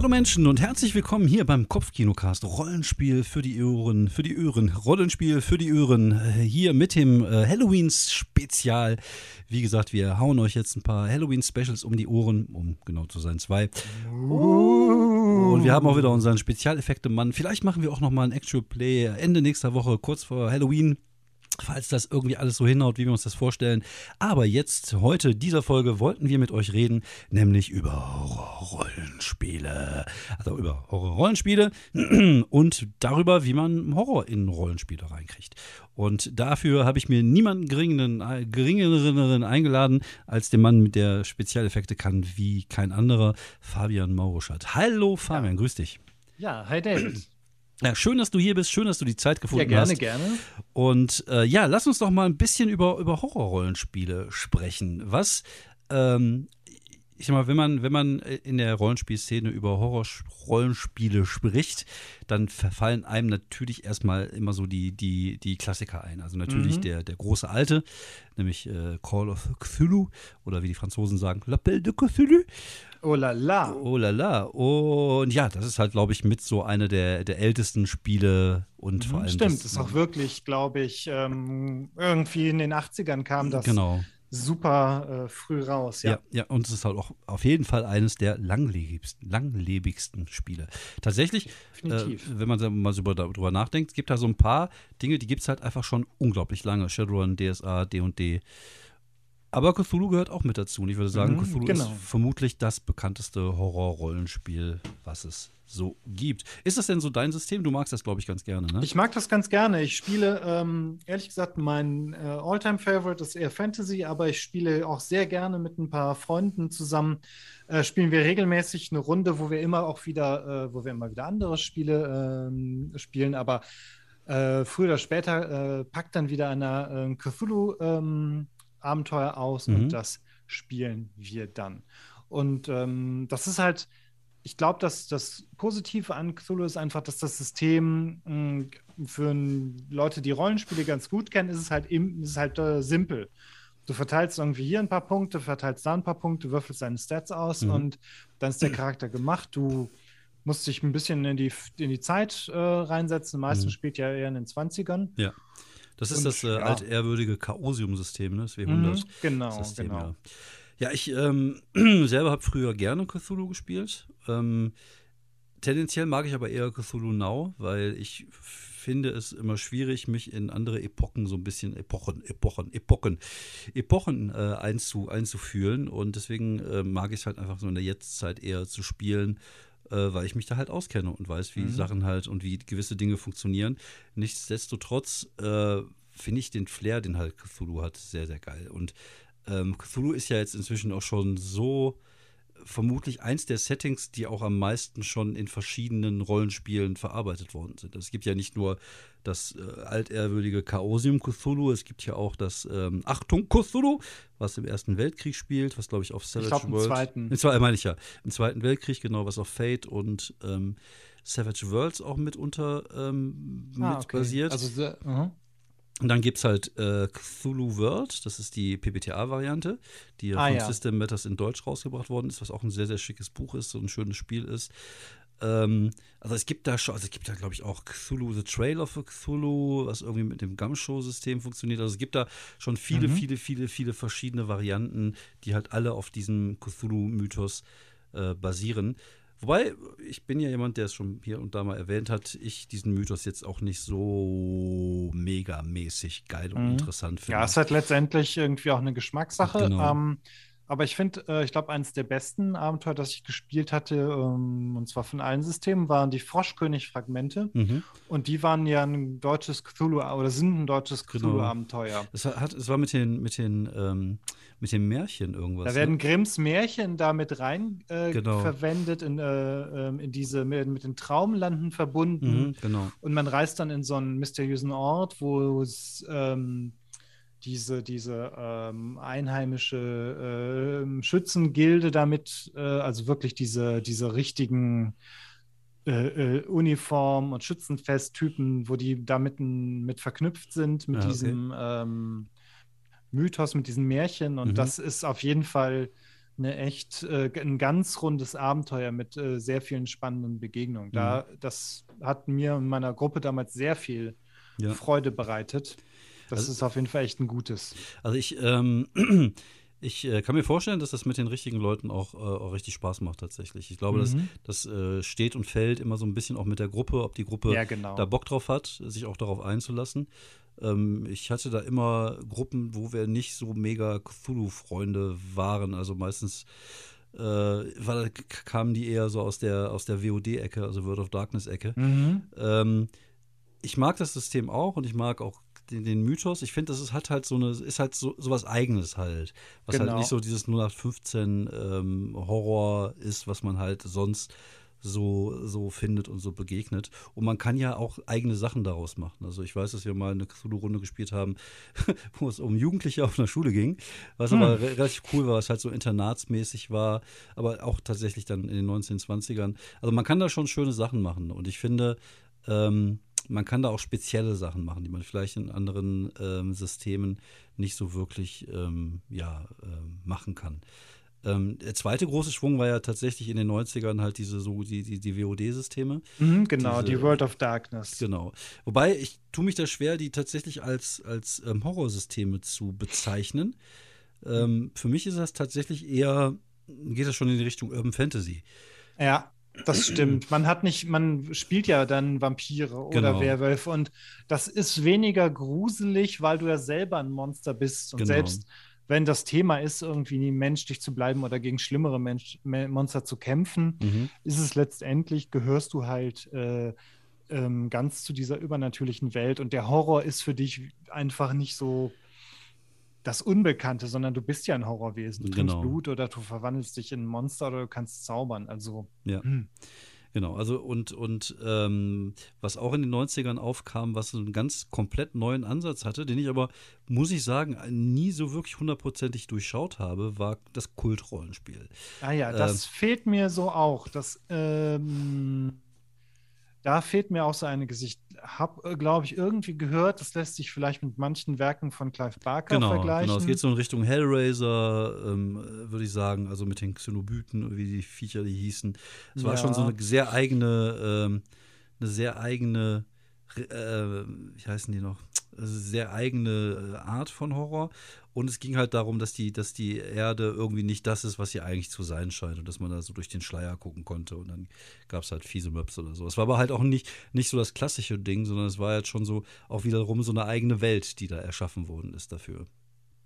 Hallo Menschen und herzlich willkommen hier beim Kopfkinocast Rollenspiel für die Ohren, für die Ohren, Rollenspiel für die Ohren. Äh, hier mit dem äh, Halloween-Spezial. Wie gesagt, wir hauen euch jetzt ein paar Halloween-Specials um die Ohren, um genau zu sein, zwei. Und wir haben auch wieder unseren Spezialeffekte-Mann. Vielleicht machen wir auch noch mal ein Actual Play Ende nächster Woche, kurz vor Halloween falls das irgendwie alles so hinhaut, wie wir uns das vorstellen. Aber jetzt, heute, dieser Folge, wollten wir mit euch reden, nämlich über Rollenspiele. Also über Horror-Rollenspiele und darüber, wie man Horror in Rollenspiele reinkriegt. Und dafür habe ich mir niemanden geringeren, geringeren eingeladen, als den Mann mit der Spezialeffekte kann, wie kein anderer, Fabian Mauruschat. Hallo Fabian, ja. grüß dich. Ja, hi David. Ja, schön, dass du hier bist, schön, dass du die Zeit gefunden hast. Ja, gerne, hast. gerne. Und äh, ja, lass uns doch mal ein bisschen über, über Horrorrollenspiele sprechen. Was, ähm, ich sag mal, wenn man, wenn man in der Rollenspielszene über Horrorrollenspiele spricht, dann verfallen einem natürlich erstmal immer so die, die, die Klassiker ein. Also natürlich mhm. der, der große alte, nämlich äh, Call of Cthulhu oder wie die Franzosen sagen, L'Appel de Cthulhu. Oh la la. Oh la la. Und ja, das ist halt, glaube ich, mit so eine der, der ältesten Spiele und mhm, vor allem. Stimmt, das ist auch wirklich, glaube ich, ähm, irgendwie in den 80ern kam das. Genau super äh, früh raus. Ja. ja, ja, und es ist halt auch auf jeden Fall eines der langlebigsten, langlebigsten Spiele. Tatsächlich, äh, wenn man mal so darüber nachdenkt, es gibt da so ein paar Dinge, die gibt es halt einfach schon unglaublich lange. Shadowrun, DSA, D&D. Aber Cthulhu gehört auch mit dazu. Und ich würde sagen, mhm, Cthulhu genau. ist vermutlich das bekannteste Horror-Rollenspiel, was es so gibt. Ist das denn so dein System? Du magst das, glaube ich, ganz gerne, ne? Ich mag das ganz gerne. Ich spiele, ähm, ehrlich gesagt, mein äh, All-Time-Favorite ist eher Fantasy, aber ich spiele auch sehr gerne mit ein paar Freunden zusammen. Äh, spielen wir regelmäßig eine Runde, wo wir immer auch wieder, äh, wo wir immer wieder andere Spiele ähm, spielen, aber äh, früher oder später äh, packt dann wieder einer äh, Cthulhu ähm, Abenteuer aus mhm. und das spielen wir dann. Und ähm, das ist halt, ich glaube, dass das Positive an Cthulhu ist einfach, dass das System mh, hm, für Leute, die Rollenspiele ganz gut kennen, ist es halt, im, ist es halt äh, simpel. Du verteilst irgendwie hier ein paar Punkte, verteilst da ein paar Punkte, würfelst deine Stats aus mhm. und dann ist der Charakter gemacht. Du musst dich ein bisschen in die, in die Zeit äh, reinsetzen. Meistens mhm. spielt ja eher in den 20ern. Ja. Das ist und, das äh, ja. altehrwürdige Chaosium-System, ne? das W100. Mhm, genau, System, genau. Ja. Ja, ich ähm, selber habe früher gerne Cthulhu gespielt. Ähm, tendenziell mag ich aber eher Cthulhu Now, weil ich finde es immer schwierig, mich in andere Epochen so ein bisschen, Epochen, Epochen, Epochen, Epochen äh, einzu, einzufühlen. Und deswegen äh, mag ich es halt einfach so in der Jetztzeit eher zu spielen, äh, weil ich mich da halt auskenne und weiß, wie mhm. Sachen halt und wie gewisse Dinge funktionieren. Nichtsdestotrotz äh, finde ich den Flair, den halt Cthulhu hat, sehr, sehr geil. Und ähm, Cthulhu ist ja jetzt inzwischen auch schon so vermutlich eins der Settings, die auch am meisten schon in verschiedenen Rollenspielen verarbeitet worden sind. Es gibt ja nicht nur das äh, altehrwürdige Chaosium Cthulhu, es gibt ja auch das ähm, Achtung Cthulhu, was im Ersten Weltkrieg spielt, was glaube ich auf Savage ich glaub, World. Im zweiten. Im zweiten meine ich ja. Im Zweiten Weltkrieg, genau, was auf Fate und ähm, Savage Worlds auch mitunter ähm, ah, mit okay. basiert. Also, uh -huh. Und dann gibt es halt äh, Cthulhu World, das ist die PBTA-Variante, die ah, von ja. System Matters in Deutsch rausgebracht worden ist, was auch ein sehr, sehr schickes Buch ist, so ein schönes Spiel ist. Ähm, also es gibt da schon, also es gibt da, glaube ich, auch Cthulhu, The Trail of Cthulhu, was irgendwie mit dem Gumshow-System funktioniert. Also es gibt da schon viele, mhm. viele, viele, viele verschiedene Varianten, die halt alle auf diesem Cthulhu-Mythos äh, basieren. Wobei, ich bin ja jemand, der es schon hier und da mal erwähnt hat, ich diesen Mythos jetzt auch nicht so megamäßig geil und mhm. interessant finde. Ja, es ist halt letztendlich irgendwie auch eine Geschmackssache. Genau. Ähm, aber ich finde, äh, ich glaube, eines der besten Abenteuer, das ich gespielt hatte, ähm, und zwar von allen Systemen, waren die Froschkönig-Fragmente. Mhm. Und die waren ja ein deutsches Cthulhu oder sind ein deutsches genau. Cthulhu-Abenteuer. Es, es war mit den, mit den, ähm, mit den Märchen irgendwas. Da werden ne? Grimms Märchen da mit rein äh, genau. verwendet, in, äh, ähm, in diese, mit, mit, den Traumlanden verbunden. Mhm, genau. Und man reist dann in so einen mysteriösen Ort, wo es ähm, diese, diese ähm, einheimische äh, Schützengilde damit, äh, also wirklich diese, diese richtigen äh, äh Uniform- und Schützenfesttypen, wo die damit mit verknüpft sind, mit ja, okay. diesem ähm, Mythos, mit diesen Märchen. Und mhm. das ist auf jeden Fall eine echt äh, ein ganz rundes Abenteuer mit äh, sehr vielen spannenden Begegnungen. Da, mhm. das hat mir und meiner Gruppe damals sehr viel ja. Freude bereitet. Das also, ist auf jeden Fall echt ein gutes. Also ich, ähm, ich äh, kann mir vorstellen, dass das mit den richtigen Leuten auch, äh, auch richtig Spaß macht tatsächlich. Ich glaube, mhm. das, das äh, steht und fällt immer so ein bisschen auch mit der Gruppe, ob die Gruppe ja, genau. da Bock drauf hat, sich auch darauf einzulassen. Ähm, ich hatte da immer Gruppen, wo wir nicht so mega Cthulhu-Freunde waren. Also meistens äh, war, kamen die eher so aus der, aus der WOD-Ecke, also World of Darkness-Ecke. Mhm. Ähm, ich mag das System auch und ich mag auch den, den Mythos. Ich finde, das ist, hat halt so eine, ist halt so, so was Eigenes halt. Was halt genau. halt nicht so dieses 0815 ähm, Horror ist, was man halt sonst so, so findet und so begegnet. Und man kann ja auch eigene Sachen daraus machen. Also ich weiß, dass wir mal eine Cthulhu-Runde gespielt haben, wo es um Jugendliche auf einer Schule ging, was hm. aber re relativ cool war, was halt so internatsmäßig war, aber auch tatsächlich dann in den 1920ern. Also man kann da schon schöne Sachen machen. Und ich finde, ähm, man kann da auch spezielle Sachen machen, die man vielleicht in anderen ähm, Systemen nicht so wirklich ähm, ja, äh, machen kann. Ähm, der zweite große Schwung war ja tatsächlich in den 90ern halt diese so die, die, die WOD-Systeme. Mhm, genau, diese, die World of Darkness. Genau. Wobei ich tue mich da schwer, die tatsächlich als, als ähm, Horrorsysteme zu bezeichnen. Ähm, für mich ist das tatsächlich eher, geht das schon in die Richtung Urban Fantasy. Ja. Das stimmt. Man hat nicht, man spielt ja dann Vampire oder genau. Werwölfe und das ist weniger gruselig, weil du ja selber ein Monster bist und genau. selbst wenn das Thema ist, irgendwie menschlich zu bleiben oder gegen schlimmere Mensch, Monster zu kämpfen, mhm. ist es letztendlich, gehörst du halt äh, ähm, ganz zu dieser übernatürlichen Welt und der Horror ist für dich einfach nicht so das Unbekannte, sondern du bist ja ein Horrorwesen. Du genau. trinkst Blut oder du verwandelst dich in ein Monster oder du kannst zaubern. Also. Ja. Hm. Genau, also und, und ähm, was auch in den 90ern aufkam, was einen ganz komplett neuen Ansatz hatte, den ich aber, muss ich sagen, nie so wirklich hundertprozentig durchschaut habe, war das Kultrollenspiel. Ah ja, das ähm, fehlt mir so auch. Das, ähm, da fehlt mir auch so eine Gesicht. Hab, äh, glaube ich, irgendwie gehört, das lässt sich vielleicht mit manchen Werken von Clive Barker genau, vergleichen. Genau, es geht so in Richtung Hellraiser, ähm, würde ich sagen, also mit den Xenobyten, wie die Viecher die hießen. Es ja. war schon so eine sehr eigene, ähm, eine sehr eigene, äh, wie heißen die noch? Sehr eigene äh, Art von Horror. Und es ging halt darum, dass die, dass die Erde irgendwie nicht das ist, was sie eigentlich zu sein scheint und dass man da so durch den Schleier gucken konnte und dann gab es halt fiese Möps oder so. Es war aber halt auch nicht, nicht so das klassische Ding, sondern es war jetzt schon so auch wiederum so eine eigene Welt, die da erschaffen worden ist dafür.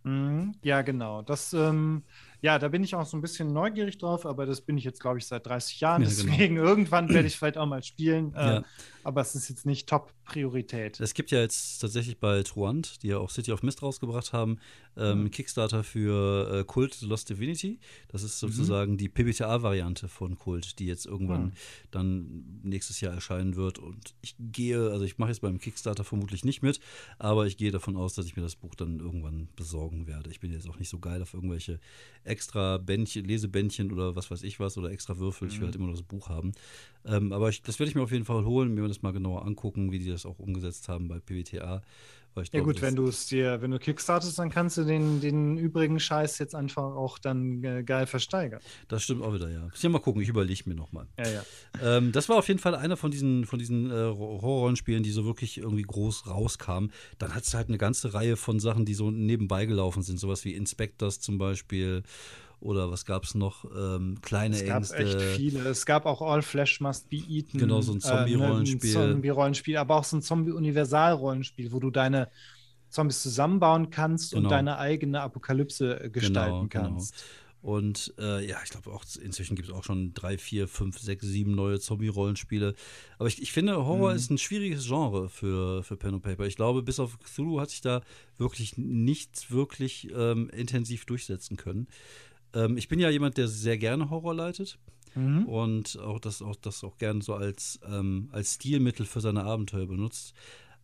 Mhm. Ja, genau. Das, ähm, ja, da bin ich auch so ein bisschen neugierig drauf, aber das bin ich jetzt, glaube ich, seit 30 Jahren. Ja, genau. Deswegen genau. irgendwann werde ich vielleicht auch mal spielen. Äh, ja. Aber es ist jetzt nicht Top-Priorität. Es gibt ja jetzt tatsächlich bei Truant, die ja auch City of Mist rausgebracht haben, ähm, mhm. Kickstarter für äh, Kult The Lost Divinity. Das ist mhm. sozusagen mhm. die PBTA-Variante von Kult, die jetzt irgendwann mhm. dann nächstes Jahr erscheinen wird. Und ich gehe, also ich mache jetzt beim Kickstarter vermutlich nicht mit, aber ich gehe davon aus, dass ich mir das Buch dann irgendwann besorgen werde. Ich bin jetzt auch nicht so geil auf irgendwelche extra Bändchen, Lesebändchen oder was weiß ich was oder extra Würfel. Ich will mhm. halt immer noch das Buch haben. Ähm, aber ich, das werde ich mir auf jeden Fall holen, mir das mal genauer angucken, wie die das auch umgesetzt haben bei PWTA ja glaube, gut, wenn du es dir, wenn du kickstartest, dann kannst du den, den übrigen Scheiß jetzt einfach auch dann äh, geil versteigern. Das stimmt auch wieder, ja. Ich mal gucken, ich überlege mir nochmal. Ja, ja. Ähm, das war auf jeden Fall einer von diesen, von diesen äh, Horrorrollenspielen, die so wirklich irgendwie groß rauskamen. Dann hat es halt eine ganze Reihe von Sachen, die so nebenbei gelaufen sind. Sowas wie Inspectors zum Beispiel oder was gab es noch? Ähm, kleine Es gab Ängste. echt viele. Es gab auch All Flesh Must Be Eaten. Genau, so ein Zombie-Rollenspiel. Äh, ein Zombie-Rollenspiel, aber auch so ein Zombie-Universal-Rollenspiel, wo du deine Zombies zusammenbauen kannst genau. und deine eigene Apokalypse äh, gestalten genau, genau. kannst. Genau. Und äh, ja, ich glaube auch, inzwischen gibt es auch schon drei, vier, fünf, sechs, sieben neue Zombie-Rollenspiele. Aber ich, ich finde, Horror mhm. ist ein schwieriges Genre für, für Pen and Paper. Ich glaube, bis auf Cthulhu hat sich da wirklich nichts wirklich ähm, intensiv durchsetzen können. Ähm, ich bin ja jemand, der sehr gerne Horror leitet. Mhm. Und auch das, auch das auch gerne so als, ähm, als Stilmittel für seine Abenteuer benutzt.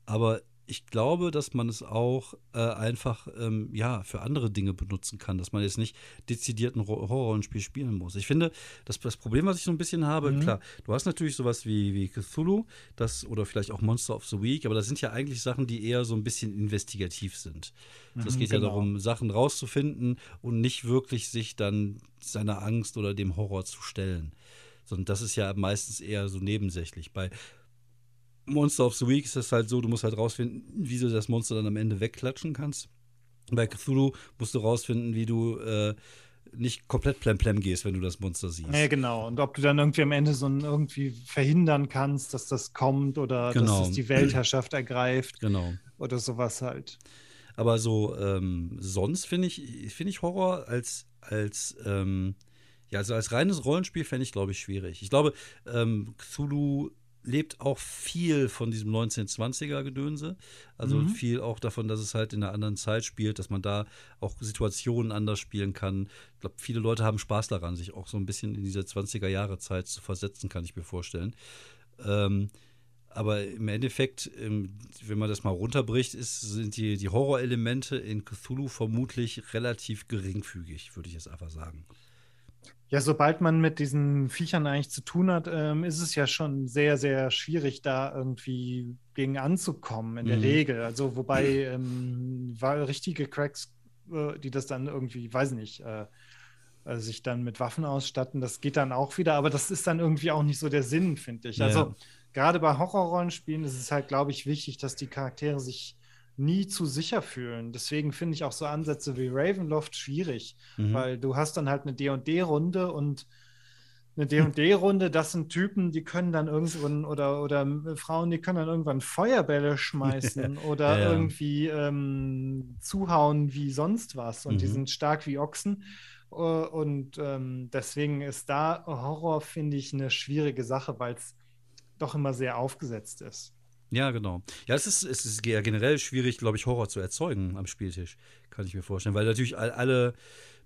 Aber ich glaube, dass man es auch äh, einfach ähm, ja, für andere Dinge benutzen kann, dass man jetzt nicht dezidiert ein Horrorrollenspiel spielen muss. Ich finde, das, das Problem, was ich so ein bisschen habe, mhm. klar, du hast natürlich sowas wie, wie Cthulhu das, oder vielleicht auch Monster of the Week, aber das sind ja eigentlich Sachen, die eher so ein bisschen investigativ sind. Mhm, es geht genau. ja darum, Sachen rauszufinden und nicht wirklich sich dann seiner Angst oder dem Horror zu stellen. Sondern das ist ja meistens eher so nebensächlich. Bei Monster of the Week ist es halt so, du musst halt rausfinden, wie du das Monster dann am Ende wegklatschen kannst. Bei Cthulhu musst du rausfinden, wie du äh, nicht komplett plemplem gehst, wenn du das Monster siehst. Ja, genau. Und ob du dann irgendwie am Ende so ein, irgendwie verhindern kannst, dass das kommt oder genau. dass es die Weltherrschaft ergreift. Genau. Oder sowas halt. Aber so ähm, sonst finde ich, find ich Horror als, als ähm, ja, also als reines Rollenspiel fände ich, glaube ich, schwierig. Ich glaube, ähm, Cthulhu lebt auch viel von diesem 1920er-Gedönse. Also mhm. viel auch davon, dass es halt in einer anderen Zeit spielt, dass man da auch Situationen anders spielen kann. Ich glaube, viele Leute haben Spaß daran, sich auch so ein bisschen in diese 20er-Jahre-Zeit zu versetzen, kann ich mir vorstellen. Ähm, aber im Endeffekt, ähm, wenn man das mal runterbricht, ist, sind die, die Horrorelemente in Cthulhu vermutlich relativ geringfügig, würde ich jetzt einfach sagen. Ja, sobald man mit diesen Viechern eigentlich zu tun hat, ähm, ist es ja schon sehr, sehr schwierig, da irgendwie gegen anzukommen, in der mhm. Regel. Also, wobei ähm, richtige Cracks, äh, die das dann irgendwie, weiß nicht, äh, äh, sich dann mit Waffen ausstatten, das geht dann auch wieder, aber das ist dann irgendwie auch nicht so der Sinn, finde ich. Also, ja. gerade bei Horrorrollenspielen ist es halt, glaube ich, wichtig, dass die Charaktere sich nie zu sicher fühlen. Deswegen finde ich auch so Ansätze wie Ravenloft schwierig, mhm. weil du hast dann halt eine D&D-Runde und eine D&D-Runde, das sind Typen, die können dann irgendwann oder, oder Frauen, die können dann irgendwann Feuerbälle schmeißen oder ja, ja. irgendwie ähm, zuhauen wie sonst was und mhm. die sind stark wie Ochsen. Äh, und ähm, deswegen ist da Horror, finde ich, eine schwierige Sache, weil es doch immer sehr aufgesetzt ist. Ja, genau. Ja, es ist, es ist generell schwierig, glaube ich, Horror zu erzeugen am Spieltisch, kann ich mir vorstellen, weil natürlich all, alle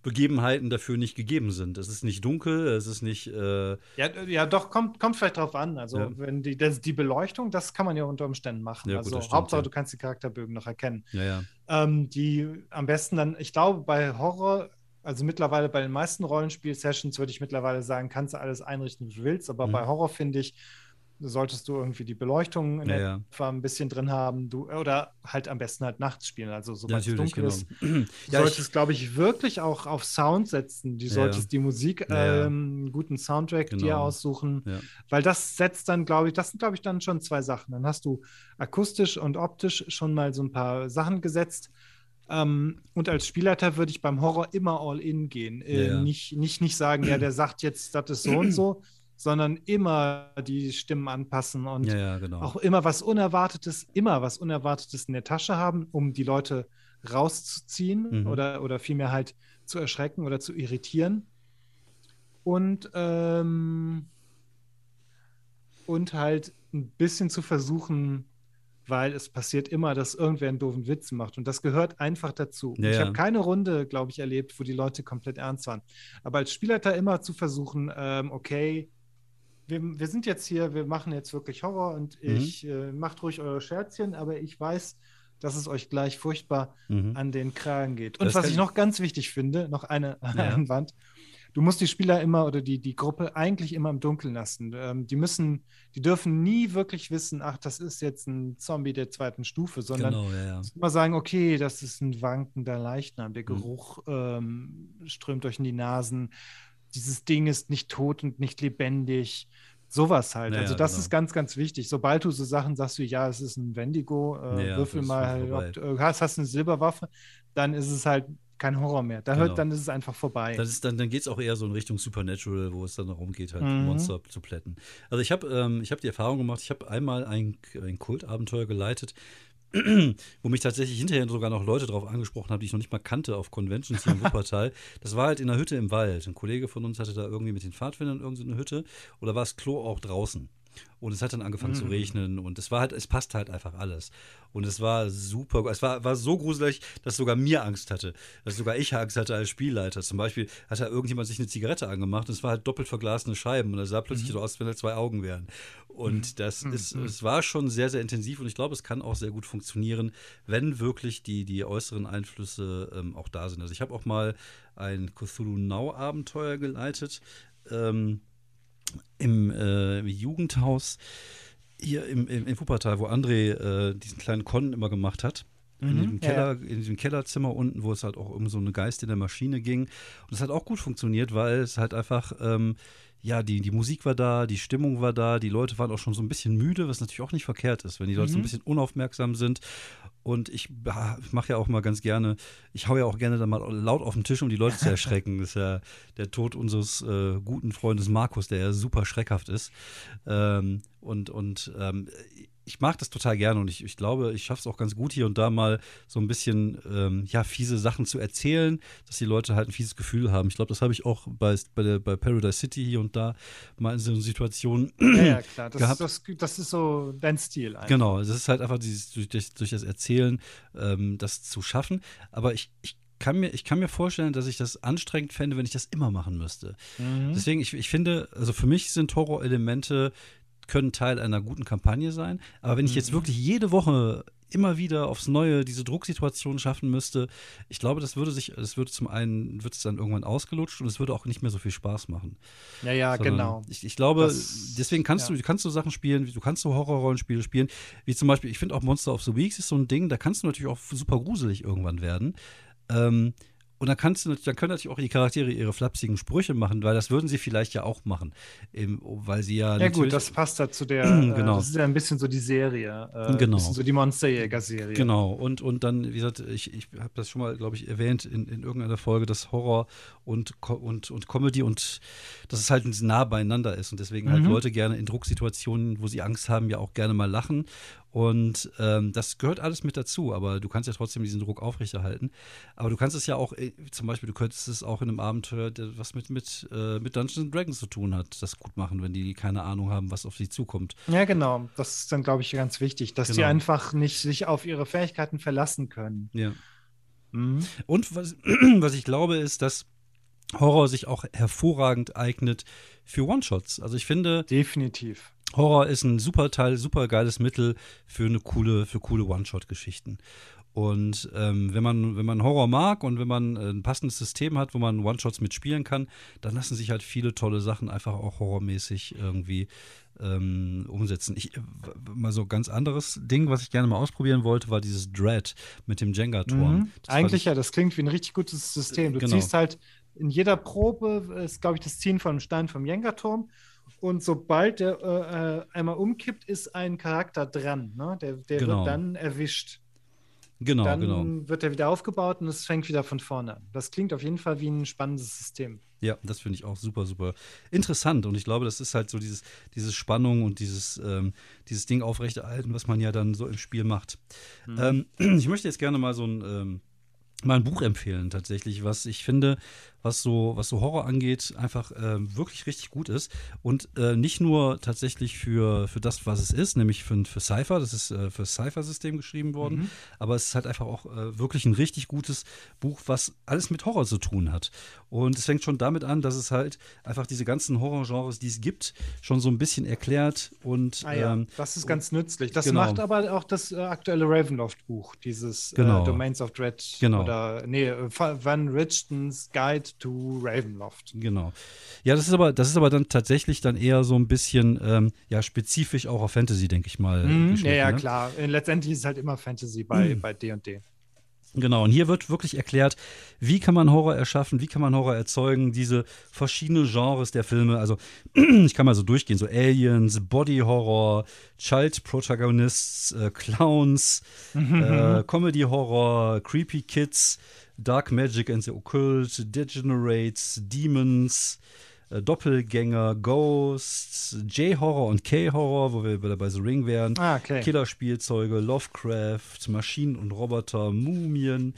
Begebenheiten dafür nicht gegeben sind. Es ist nicht dunkel, es ist nicht. Äh ja, ja, doch, kommt, kommt vielleicht drauf an. Also, ja. wenn die, das, die Beleuchtung, das kann man ja unter Umständen machen. Ja, also, gut, stimmt, Hauptsache, du kannst die Charakterbögen noch erkennen. Ja, ja. Ähm, die am besten dann, ich glaube, bei Horror also mittlerweile bei den meisten Rollenspiel-Sessions würde ich mittlerweile sagen, kannst du alles einrichten, wie du willst, aber mhm. bei Horror finde ich, solltest du irgendwie die Beleuchtung in ja, etwa ein bisschen drin haben, du oder halt am besten halt nachts spielen, also sobald es dunkel genau. ist. Du ja, solltest, glaube ich, wirklich auch auf Sound setzen. Du solltest die Musik, ähm, einen guten Soundtrack genau. dir aussuchen, weil das setzt dann, glaube ich, das sind, glaube ich, dann schon zwei Sachen. Dann hast du akustisch und optisch schon mal so ein paar Sachen gesetzt. Ähm, und als Spielleiter würde ich beim Horror immer all in gehen. Äh, nicht, nicht, nicht sagen, ja, der sagt jetzt, das ist so und so, sondern immer die Stimmen anpassen und ja, ja, genau. auch immer was Unerwartetes, immer was Unerwartetes in der Tasche haben, um die Leute rauszuziehen mhm. oder, oder vielmehr halt zu erschrecken oder zu irritieren. Und, ähm, und halt ein bisschen zu versuchen, weil es passiert immer, dass irgendwer einen doofen Witz macht. Und das gehört einfach dazu. Ja, ich habe keine Runde, glaube ich, erlebt, wo die Leute komplett ernst waren. Aber als Spielleiter immer zu versuchen, ähm, okay, wir, wir sind jetzt hier, wir machen jetzt wirklich Horror und mhm. ich äh, macht ruhig eure Scherzchen, aber ich weiß, dass es euch gleich furchtbar mhm. an den Kragen geht. Und das was ich noch ganz wichtig finde, noch eine ja. Einwand, du musst die Spieler immer oder die, die Gruppe eigentlich immer im Dunkeln lassen. Ähm, die müssen, die dürfen nie wirklich wissen, ach, das ist jetzt ein Zombie der zweiten Stufe, sondern genau, ja, ja. immer sagen, okay, das ist ein wankender Leichnam, der mhm. Geruch mhm. ähm, strömt euch in die Nasen dieses Ding ist nicht tot und nicht lebendig. Sowas halt. Naja, also das genau. ist ganz, ganz wichtig. Sobald du so Sachen sagst wie, ja, es ist ein Wendigo, äh, naja, würfel mal, ob du äh, hast, hast eine Silberwaffe, dann ist es halt kein Horror mehr. Da genau. hört, dann ist es einfach vorbei. Das ist dann dann geht es auch eher so in Richtung Supernatural, wo es dann darum geht, halt mhm. Monster zu plätten. Also ich habe ähm, hab die Erfahrung gemacht, ich habe einmal ein, ein Kultabenteuer geleitet wo mich tatsächlich hinterher sogar noch Leute drauf angesprochen haben, die ich noch nicht mal kannte auf Conventions hier in Wuppertal. das war halt in einer Hütte im Wald. Ein Kollege von uns hatte da irgendwie mit den Pfadfindern irgendeine Hütte oder war das Klo auch draußen. Und es hat dann angefangen mhm. zu regnen und es war halt, es passt halt einfach alles. Und es war super, es war, war so gruselig, dass sogar mir Angst hatte. Dass sogar ich Angst hatte als Spielleiter. Zum Beispiel hat da irgendjemand sich eine Zigarette angemacht und es war halt doppelt verglasene Scheiben und es sah plötzlich mhm. so aus, als wenn da zwei Augen wären. Und das ist, es war schon sehr, sehr intensiv und ich glaube, es kann auch sehr gut funktionieren, wenn wirklich die, die äußeren Einflüsse ähm, auch da sind. Also ich habe auch mal ein Cthulhu Now-Abenteuer geleitet ähm, im äh, Jugendhaus hier im, im, im Wuppertal, wo André äh, diesen kleinen Con immer gemacht hat. In, Mhm, diesem ja, Keller, in diesem Kellerzimmer unten, wo es halt auch um so eine Geist in der Maschine ging. Und es hat auch gut funktioniert, weil es halt einfach, ähm, ja, die, die Musik war da, die Stimmung war da, die Leute waren auch schon so ein bisschen müde, was natürlich auch nicht verkehrt ist, wenn die Leute so ein Mhm. bisschen unaufmerksam sind. Und ich mache ja auch mal ganz gerne, ich hau ja auch gerne dann mal laut auf den Tisch, um die Leute zu erschrecken. Das ist ja der Tod unseres äh, guten Freundes Markus, der ja super schreckhaft ist. Ähm, und und ähm, ich mag das total gerne und ich, ich glaube, ich schaffe es auch ganz gut hier und da mal so ein bisschen ähm, ja, fiese Sachen zu erzählen, dass die Leute halt ein fieses Gefühl haben. Ich glaube, das habe ich auch bei, bei, der, bei Paradise City hier und da mal in so einer Situation Ja, ja, klar. Das, gehabt. das, das ist so dein Stil eigentlich. Genau, es ist halt einfach dieses, durch, durch, durch das Erzählen ähm, das zu schaffen. Aber ich, ich, kann mir, ich kann mir vorstellen, dass ich das anstrengend fände, wenn ich das immer machen müsste. Mhm. Deswegen, ich, ich finde, also für mich sind Horrorelemente, können Teil einer guten Kampagne sein. Aber wenn ich jetzt Mhm. wirklich jede Woche immer wieder aufs Neue diese Drucksituation schaffen müsste, ich glaube, das würde sich, das würde zum einen, wird es dann irgendwann ausgelutscht und es würde auch nicht mehr so viel Spaß machen. Ja, ja, Sondern genau. Ich, ich glaube, Das- deswegen kannst ja. du, kannst du Sachen spielen, du kannst so Horrorrollenspiele spielen, wie zum Beispiel, ich finde auch Monster of the Weeks ist so ein Ding, da kannst du natürlich auch super gruselig irgendwann werden. Ähm, und dann kannst du, dann können natürlich auch die Charaktere ihre flapsigen Sprüche machen, weil das würden sie vielleicht ja auch machen, Eben, weil sie ja Ja, gut, das passt da zu der. Genau. Äh, das ist ja ein bisschen so die Serie. Äh, Genau. Ein bisschen so die Monsterjäger-Serie. Genau, und, und dann, wie gesagt, ich, ich habe das schon mal, glaube ich, erwähnt in, in irgendeiner Folge, dass Horror und, und, und Comedy und dass es halt nah beieinander ist und deswegen halt Mhm. Leute gerne in Drucksituationen, wo sie Angst haben, ja auch gerne mal lachen. Und ähm, das gehört alles mit dazu, aber du kannst ja trotzdem diesen Druck aufrechterhalten. Aber du kannst es ja auch, äh, zum Beispiel, du könntest es auch in einem Abenteuer, der was mit, mit, äh, mit Dungeons and Dragons zu tun hat, das gut machen, wenn die keine Ahnung haben, was auf sie zukommt. Ja, genau. Das ist dann, glaube ich, ganz wichtig, dass die Genau. einfach nicht sich auf ihre Fähigkeiten verlassen können. Ja. Mhm. Und was, was ich glaube, ist, dass Horror sich auch hervorragend eignet für One-Shots. Also ich finde, Definitiv. Horror ist ein super Teil, super geiles Mittel für eine coole, für coole One-Shot-Geschichten. Und ähm, wenn man, wenn man Horror mag und wenn man äh, ein passendes System hat, wo man One-Shots mitspielen kann, dann lassen sich halt viele tolle Sachen einfach auch horrormäßig irgendwie ähm, umsetzen. Ich, äh, mal so ganz anderes Ding, was ich gerne mal ausprobieren wollte, war dieses Dread mit dem Jenga-Turm. Mhm. Eigentlich ich- ja, das klingt wie ein richtig gutes System. Du Genau. ziehst halt in jeder Probe, ist, glaube ich, das Ziehen von einem Stein vom Jenga-Turm. Und sobald der äh, äh, einmal umkippt, ist ein Charakter dran. Ne? Der, der Genau. wird dann erwischt. Genau, dann genau. wird er wieder aufgebaut und es fängt wieder von vorne an. Das klingt auf jeden Fall wie ein spannendes System. Ja, das finde ich auch super, super interessant. Und ich glaube, das ist halt so dieses, diese Spannung und dieses, ähm, dieses Ding aufrechterhalten, was man ja dann so im Spiel macht. Ähm, ich möchte jetzt gerne mal so ein, ähm, mal ein Buch empfehlen, tatsächlich, was ich finde, was so, was so Horror angeht, einfach ähm, wirklich richtig gut ist. Und äh, nicht nur tatsächlich für, für das, was es ist, nämlich für, für Cypher, das ist äh, für Cypher-System geschrieben worden, Mhm. aber es ist halt einfach auch äh, wirklich ein richtig gutes Buch, was alles mit Horror zu tun hat. Und es fängt schon damit an, dass es halt einfach diese ganzen Horrorgenres, die es gibt, schon so ein bisschen erklärt und Ah ja, ähm, das ist ganz nützlich. Das genau. macht aber auch das äh, aktuelle Ravenloft-Buch, dieses Genau. äh, Domains of Dread Genau. oder nee, äh, Van Richten's Guide to Ravenloft. Genau. Ja, das ist aber, das ist aber dann tatsächlich dann eher so ein bisschen ja ja, spezifisch auch auf Fantasy, denke ich mal. Mhm. Ja, ja, ne? klar. Äh, Letztendlich ist es halt immer Fantasy bei, bei D&D. Genau, und hier wird wirklich erklärt, wie kann man Horror erschaffen, wie kann man Horror erzeugen, diese verschiedenen Genres der Filme. Also, ich kann mal so durchgehen: so Aliens, Body Horror, Child Protagonists, äh, Clowns, äh, Comedy Horror, Creepy Kids, Dark Magic and the Occult, Degenerates, Demons. Äh, Doppelgänger, Ghosts, J-Horror und K-Horror, wo wir wieder bei The Ring wären. Ah, okay. Killerspielzeuge, Lovecraft, Maschinen und Roboter, Mumien.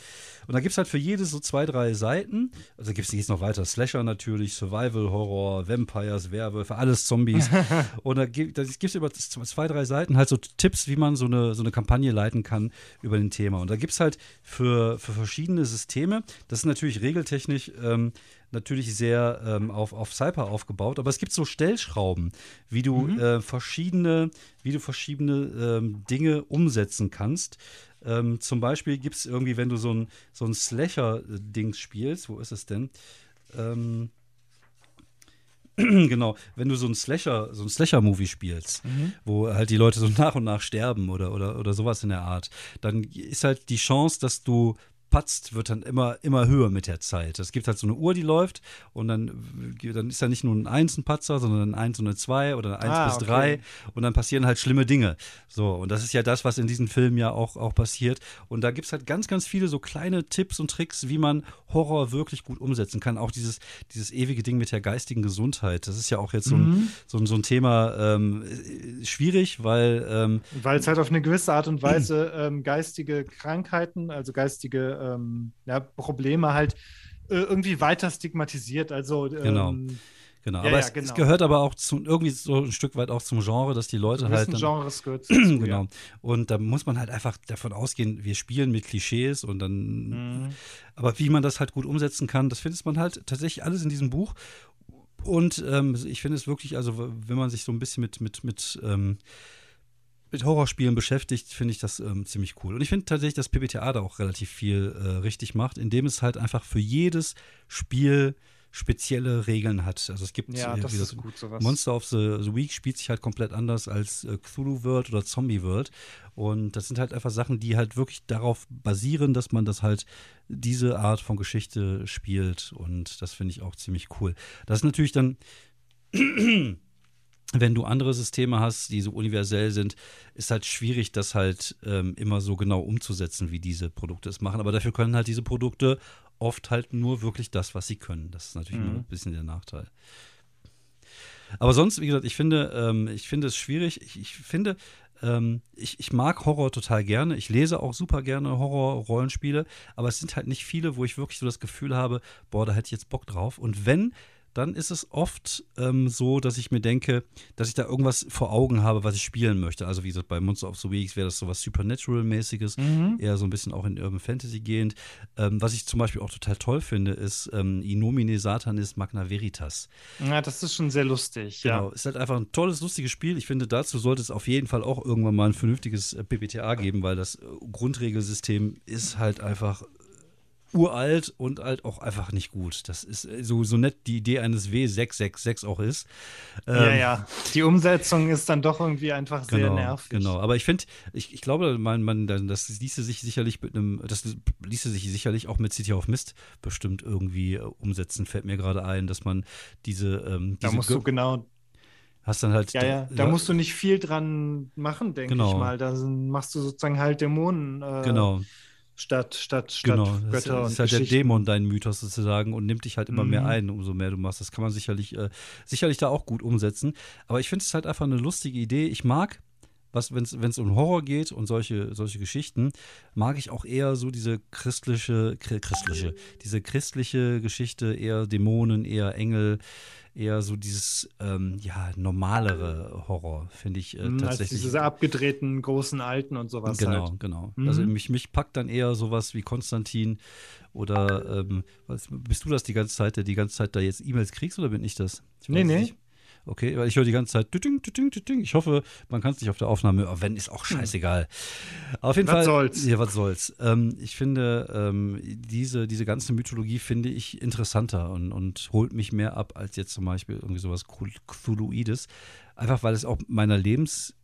Und da gibt es halt für jedes so zwei, drei Seiten. Also gibt es noch weiter. Slasher natürlich, Survival Horror, Vampires, Werwölfe, alles Zombies. und da gibt es über zwei, drei Seiten halt so Tipps, wie man so eine, so eine Kampagne leiten kann über ein Thema. Und da gibt es halt für, für verschiedene Systeme, das ist natürlich regeltechnisch ähm, natürlich sehr ähm, auf, auf Cyper aufgebaut, aber es gibt so Stellschrauben, wie du mhm. äh, verschiedene, wie du verschiedene ähm, Dinge umsetzen kannst. Ähm, zum Beispiel gibt es irgendwie, wenn du so ein, so ein Slasher-Dings spielst, wo ist es denn? Ähm, genau, wenn du so ein Slasher, so ein Slasher-Movie spielst, mhm. wo halt die Leute so nach und nach sterben oder, oder, oder sowas in der Art, dann ist halt die Chance, dass du patzt, wird dann immer, immer höher mit der Zeit. Es gibt halt so eine Uhr, die läuft und dann, dann ist da nicht nur ein 1 ein Patzer, sondern ein 1 und eine 2 oder ein 1 ah, bis 3 okay. und dann passieren halt schlimme Dinge. So, und das ist ja das, was in diesem Film ja auch, auch passiert. Und da gibt es halt ganz, ganz viele so kleine Tipps und Tricks, wie man Horror wirklich gut umsetzen kann. Auch dieses, dieses ewige Ding mit der geistigen Gesundheit. Das ist ja auch jetzt so ein, mhm. so ein, so ein Thema ähm, schwierig, weil ähm, weil es halt auf eine gewisse Art und Weise ähm, geistige Krankheiten, also geistige ähm, ja, Probleme halt äh, irgendwie weiter stigmatisiert. Also ähm, genau. Genau, ja, aber ja, es, genau. es, gehört aber auch zu, irgendwie so ein Stück weit auch zum Genre, dass die Leute halt. Dann, Genres gehört dazu, Genau. Ja. Und da muss man halt einfach davon ausgehen, wir spielen mit Klischees und dann. Mhm. Aber wie man das halt gut umsetzen kann, das findet man halt tatsächlich alles in diesem Buch. Und ähm, ich finde es wirklich, also wenn man sich so ein bisschen mit, mit, mit ähm, mit Horrorspielen beschäftigt, finde ich das ähm, ziemlich cool. Und ich finde tatsächlich, dass PBTA da auch relativ viel äh, richtig macht, indem es halt einfach für jedes Spiel spezielle Regeln hat. Also es gibt ja, das ist gut. Monster of the, the, Week spielt sich halt komplett anders als äh, Cthulhu World oder Zombie World. Und das sind halt einfach Sachen, die halt wirklich darauf basieren, dass man das halt diese Art von Geschichte spielt. Und das finde ich auch ziemlich cool. Das ist natürlich dann wenn du andere Systeme hast, die so universell sind, ist halt schwierig, das halt ähm, immer so genau umzusetzen, wie diese Produkte es machen. Aber dafür können halt diese Produkte oft halt nur wirklich das, was sie können. Das ist natürlich mhm. immer ein bisschen der Nachteil. Aber sonst, wie gesagt, ich finde, ähm, ich finde es schwierig. Ich, ich finde, ähm, ich, ich, mag Horror total gerne. Ich lese auch super gerne Horror-Rollenspiele, aber es sind halt nicht viele, wo ich wirklich so das Gefühl habe, boah, da hätte ich jetzt Bock drauf. Und wenn, dann ist es oft ähm, so, dass ich mir denke, dass ich da irgendwas vor Augen habe, was ich spielen möchte. Also wie gesagt, bei Monster of the Weeks wäre das so was Supernatural-mäßiges, mhm. eher so ein bisschen auch in Urban Fantasy gehend. Ähm, was ich zum Beispiel auch total toll finde, ist ähm, Inomine Satanis Magna Veritas. Ja, das ist schon sehr lustig. Genau, ja. ist halt einfach ein tolles, lustiges Spiel. Ich finde, dazu sollte es auf jeden Fall auch irgendwann mal ein vernünftiges äh, PPTA geben, weil das äh, Grundregelsystem ist halt einfach uralt und halt auch einfach nicht gut. Das ist äh, so, so nett die Idee eines W666 auch ist. Ähm, ja, ja. Die Umsetzung ist dann doch irgendwie einfach genau, sehr nervig. Genau, aber ich finde, ich, ich glaube, man, man, das ließe sich sicherlich mit einem, das ließe sich sicherlich auch mit City of Mist bestimmt irgendwie äh, umsetzen, fällt mir gerade ein, dass man diese. Ähm, diese da musst du genau hast dann halt. Ja, ja, da musst du nicht viel dran machen, denke genau. ich mal. Da machst du sozusagen halt Dämonen. Äh, genau statt, statt, statt genau, Götter das ist halt der Dämon dein Mythos sozusagen und nimmt dich halt immer mhm. mehr ein, umso mehr du machst. Das kann man sicherlich, äh, sicherlich da auch gut umsetzen. Aber ich finde es halt einfach eine lustige Idee. Ich mag wenn es um Horror geht und solche, solche Geschichten, mag ich auch eher so diese christliche, christliche, diese christliche Geschichte, eher Dämonen, eher Engel, eher so dieses ähm, ja normalere Horror finde ich äh, mhm, tatsächlich. Als diese abgedrehten großen Alten und sowas. Genau, halt. genau. Mhm. Also mich, mich packt dann eher sowas wie Konstantin oder ähm, was, bist du das die ganze Zeit, der die ganze Zeit da jetzt E-Mails kriegst oder bin ich das? Ich nee, nee. Nicht. Okay, weil ich höre die ganze Zeit. Düding, düding, düding. Ich hoffe, man kann es nicht auf der Aufnahme. Aber wenn, ist auch hm. scheißegal. auf jeden was Fall. Was soll's? Ja, was soll's. Ähm, ich finde, ähm, diese, diese ganze Mythologie finde ich interessanter und, und holt mich mehr ab als jetzt zum Beispiel irgendwie sowas Cthulhuides. Einfach weil es auch meiner Lebens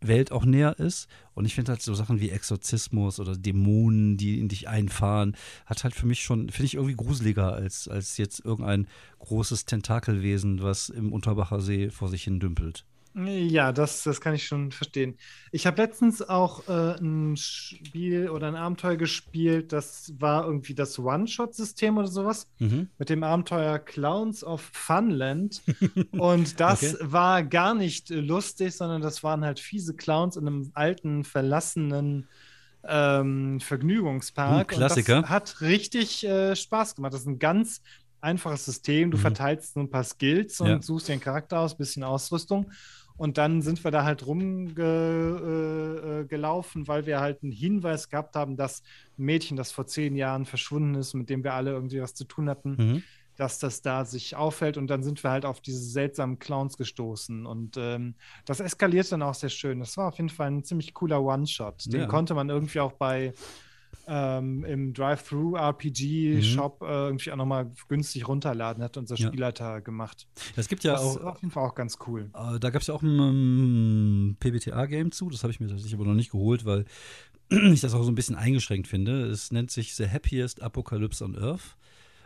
Welt auch näher ist. Und ich finde halt so Sachen wie Exorzismus oder Dämonen, die in dich einfahren, hat halt für mich schon, finde ich irgendwie gruseliger als, als jetzt irgendein großes Tentakelwesen, was im Unterbacher See vor sich hin dümpelt. Ja, das, das kann ich schon verstehen. Ich habe letztens auch äh, ein Spiel oder ein Abenteuer gespielt, das war irgendwie das One-Shot-System oder sowas, mhm. mit dem Abenteuer Clowns of Funland. Und das okay. war gar nicht lustig, sondern das waren halt fiese Clowns in einem alten, verlassenen ähm, Vergnügungspark. Uh, Klassiker. das hat richtig äh, Spaß gemacht. Das ist ein ganz einfaches System. Du mhm. verteilst so ein paar Skills und ja. suchst dir einen Charakter aus, bisschen Ausrüstung. Und dann sind wir da halt rumgelaufen, äh, äh weil wir halt einen Hinweis gehabt haben, dass ein Mädchen, das vor zehn Jahren verschwunden ist, mit dem wir alle irgendwie was zu tun hatten, mhm. dass das da sich auffällt und dann sind wir halt auf diese seltsamen Clowns gestoßen und ähm, das eskaliert dann auch sehr schön. Das war auf jeden Fall ein ziemlich cooler One-Shot. Den Ja. konnte man irgendwie auch bei ähm, im Drive-Thru-RPG-Shop äh, irgendwie auch nochmal günstig runterladen, hat unser Ja. Spielleiter gemacht. Es gibt ja das auch, ist auf jeden Fall auch ganz cool. Äh, da gab es ja auch ein ähm, PBTA-Game zu, das habe ich mir tatsächlich aber noch nicht geholt, weil ich das auch so ein bisschen eingeschränkt finde. Es nennt sich The Happiest Apocalypse on Earth.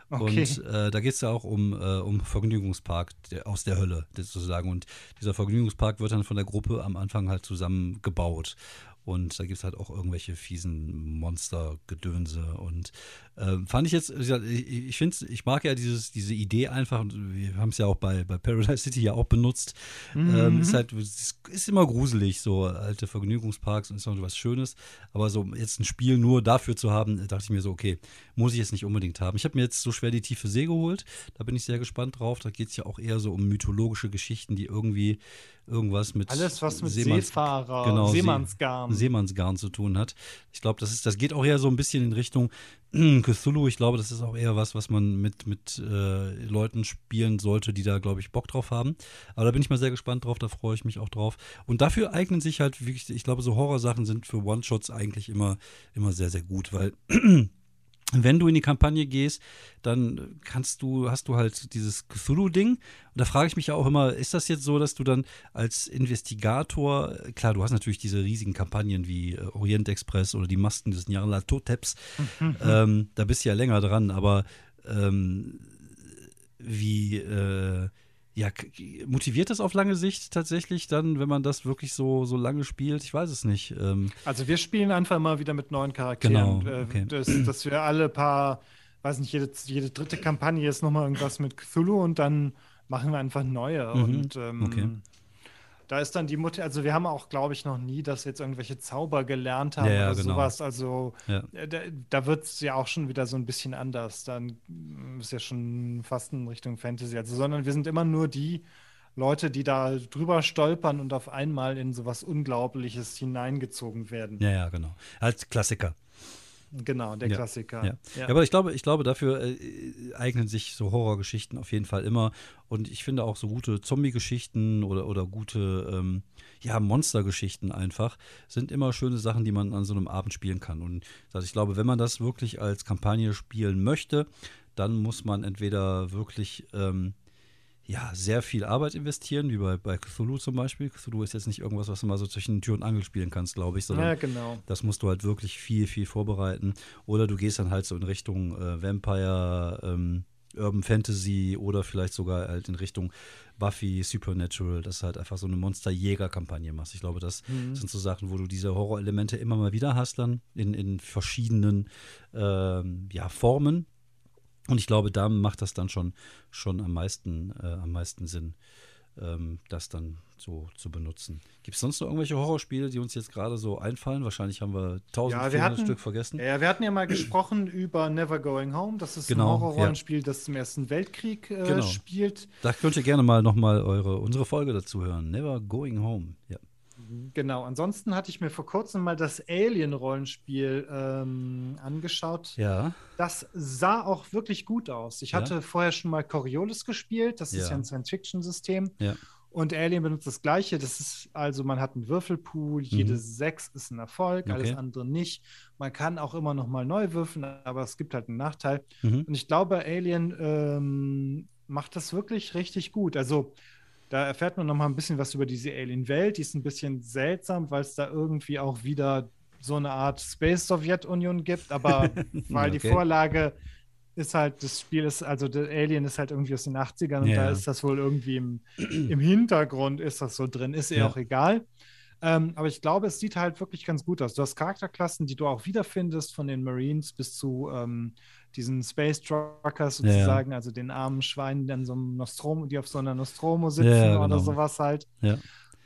Okay. Und äh, da geht es ja auch um, äh, um Vergnügungspark der, aus der Hölle, sozusagen. Und dieser Vergnügungspark wird dann von der Gruppe am Anfang halt zusammen gebaut. Und da gibt es halt auch irgendwelche fiesen Monstergedönse. Und ähm, fand ich jetzt, ich, ich finde ich mag ja dieses, diese Idee einfach, wir haben es ja auch bei, bei Paradise City ja auch benutzt. Mhm. Ähm, ist halt, es ist immer gruselig, so alte Vergnügungsparks und ist noch was Schönes. Aber so jetzt ein Spiel nur dafür zu haben, dachte ich mir so, okay, muss ich jetzt nicht unbedingt haben. Ich habe mir jetzt so schwer die tiefe See geholt. Da bin ich sehr gespannt drauf. Da geht es ja auch eher so um mythologische Geschichten, die irgendwie irgendwas mit Alles, was mit Seemanns- Seefahrer, genau, See- Seemannsgarn. Seemannsgarn zu tun hat. Ich glaube, das ist, das geht auch eher so ein bisschen in Richtung Cthulhu. Ich glaube, das ist auch eher was, was man mit, mit äh, Leuten spielen sollte, die da, glaube ich, Bock drauf haben. Aber da bin ich mal sehr gespannt drauf, da freue ich mich auch drauf. Und dafür eignen sich halt wirklich, ich glaube, so Horrorsachen sind für One-Shots eigentlich immer, immer sehr, sehr gut, weil wenn du in die Kampagne gehst, dann kannst du, hast du halt dieses Cthulhu-Ding. Und da frage ich mich ja auch immer, ist das jetzt so, dass du dann als Investigator, klar, du hast natürlich diese riesigen Kampagnen wie äh, Orient Express oder die Masken des Nyarlathoteps, ähm, da bist du ja länger dran, aber ähm, wie, äh, ja, motiviert das auf lange Sicht tatsächlich dann, wenn man das wirklich so, so lange spielt? Ich weiß es nicht. Ähm, Also wir spielen einfach mal wieder mit neuen Charakteren. Genau, Äh, okay. dass, dass wir alle paar, weiß nicht, jede, jede dritte Kampagne ist nochmal irgendwas mit Cthulhu und dann machen wir einfach neue. Mhm, Und ähm, okay. Da ist dann die Mutter, also wir haben auch, glaube ich, noch nie, dass wir jetzt irgendwelche Zauber gelernt haben Ja, ja, oder genau. sowas. Also ja. äh, da, da wird es ja auch schon wieder so ein bisschen anders. Dann mm, ist ja schon fast in Richtung Fantasy. Also, sondern wir sind immer nur die Leute, die da drüber stolpern und auf einmal in sowas Unglaubliches hineingezogen werden. ja, ja, genau. Halt Klassiker. Genau, der Ja, Klassiker. Ja. Ja. aber ich glaube, ich glaube, dafür äh, eignen sich so Horrorgeschichten auf jeden Fall immer. Und ich finde auch so gute Zombie-Geschichten oder, oder gute ähm, ja, Monster-Geschichten einfach sind immer schöne Sachen, die man an so einem Abend spielen kann. Und also ich glaube, wenn man das wirklich als Kampagne spielen möchte, dann muss man entweder wirklich ähm, ja, sehr viel Arbeit investieren, wie bei, bei Cthulhu zum Beispiel. Cthulhu ist jetzt nicht irgendwas, was du mal so zwischen Tür und Angel spielen kannst, glaube ich, sondern Ja, genau. das musst du halt wirklich viel, viel vorbereiten. Oder du gehst dann halt so in Richtung äh, Vampire, ähm, Urban Fantasy oder vielleicht sogar halt in Richtung Buffy, Supernatural, dass du halt einfach so eine Monsterjäger-Kampagne machst. Ich glaube, das Mhm. sind so Sachen, wo du diese Horrorelemente immer mal wieder hast dann in, in verschiedenen ähm, ja, Formen. Und ich glaube, da macht das dann schon, schon am, meisten, äh, am meisten Sinn, ähm, das dann so zu benutzen. Gibt es sonst noch irgendwelche Horrorspiele, die uns jetzt gerade so einfallen? Wahrscheinlich haben wir 1400 hatten- Stück vergessen. Ja, wir hatten ja mal gesprochen über Never Going Home. Das ist Genau, ein Horrorrollenspiel, das zum Ersten Weltkrieg äh, Genau. spielt. Da könnt ihr gerne mal nochmal eure, unsere Folge dazu hören. Never Going Home. Ja. Genau. Ansonsten hatte ich mir vor kurzem mal das Alien-Rollenspiel ähm, angeschaut. Ja. Das sah auch wirklich gut aus. Ich Ja. hatte vorher schon mal Coriolis gespielt. Das ist Ja. ja ein Science-Fiction-System. Ja. Und Alien benutzt das gleiche. Das ist also, man hat einen Würfelpool, jede Mhm. sechs ist ein Erfolg, alles Okay. andere nicht. Man kann auch immer noch mal neu würfeln, aber es gibt halt einen Nachteil. Mhm. Und ich glaube, Alien ähm, macht das wirklich richtig gut. Also da erfährt man noch mal ein bisschen was über diese Alien-Welt. Die ist ein bisschen seltsam, weil es da irgendwie auch wieder so eine Art Space-Sowjetunion gibt. Aber weil die Okay. Vorlage ist halt, das Spiel ist, also der Alien ist halt irgendwie aus den 80ern und Ja. da ist das wohl irgendwie im, im Hintergrund ist das so drin. Ist ihr Ja. auch egal. Ähm, aber ich glaube, es sieht halt wirklich ganz gut aus. Du hast Charakterklassen, die du auch wiederfindest, von den Marines bis zu ähm, diesen Space Truckers Ja, ja. sozusagen, also den armen Schweinen, die, so Nostromo, die auf so einer Nostromo sitzen Ja, ja, oder genau. sowas halt. Ja.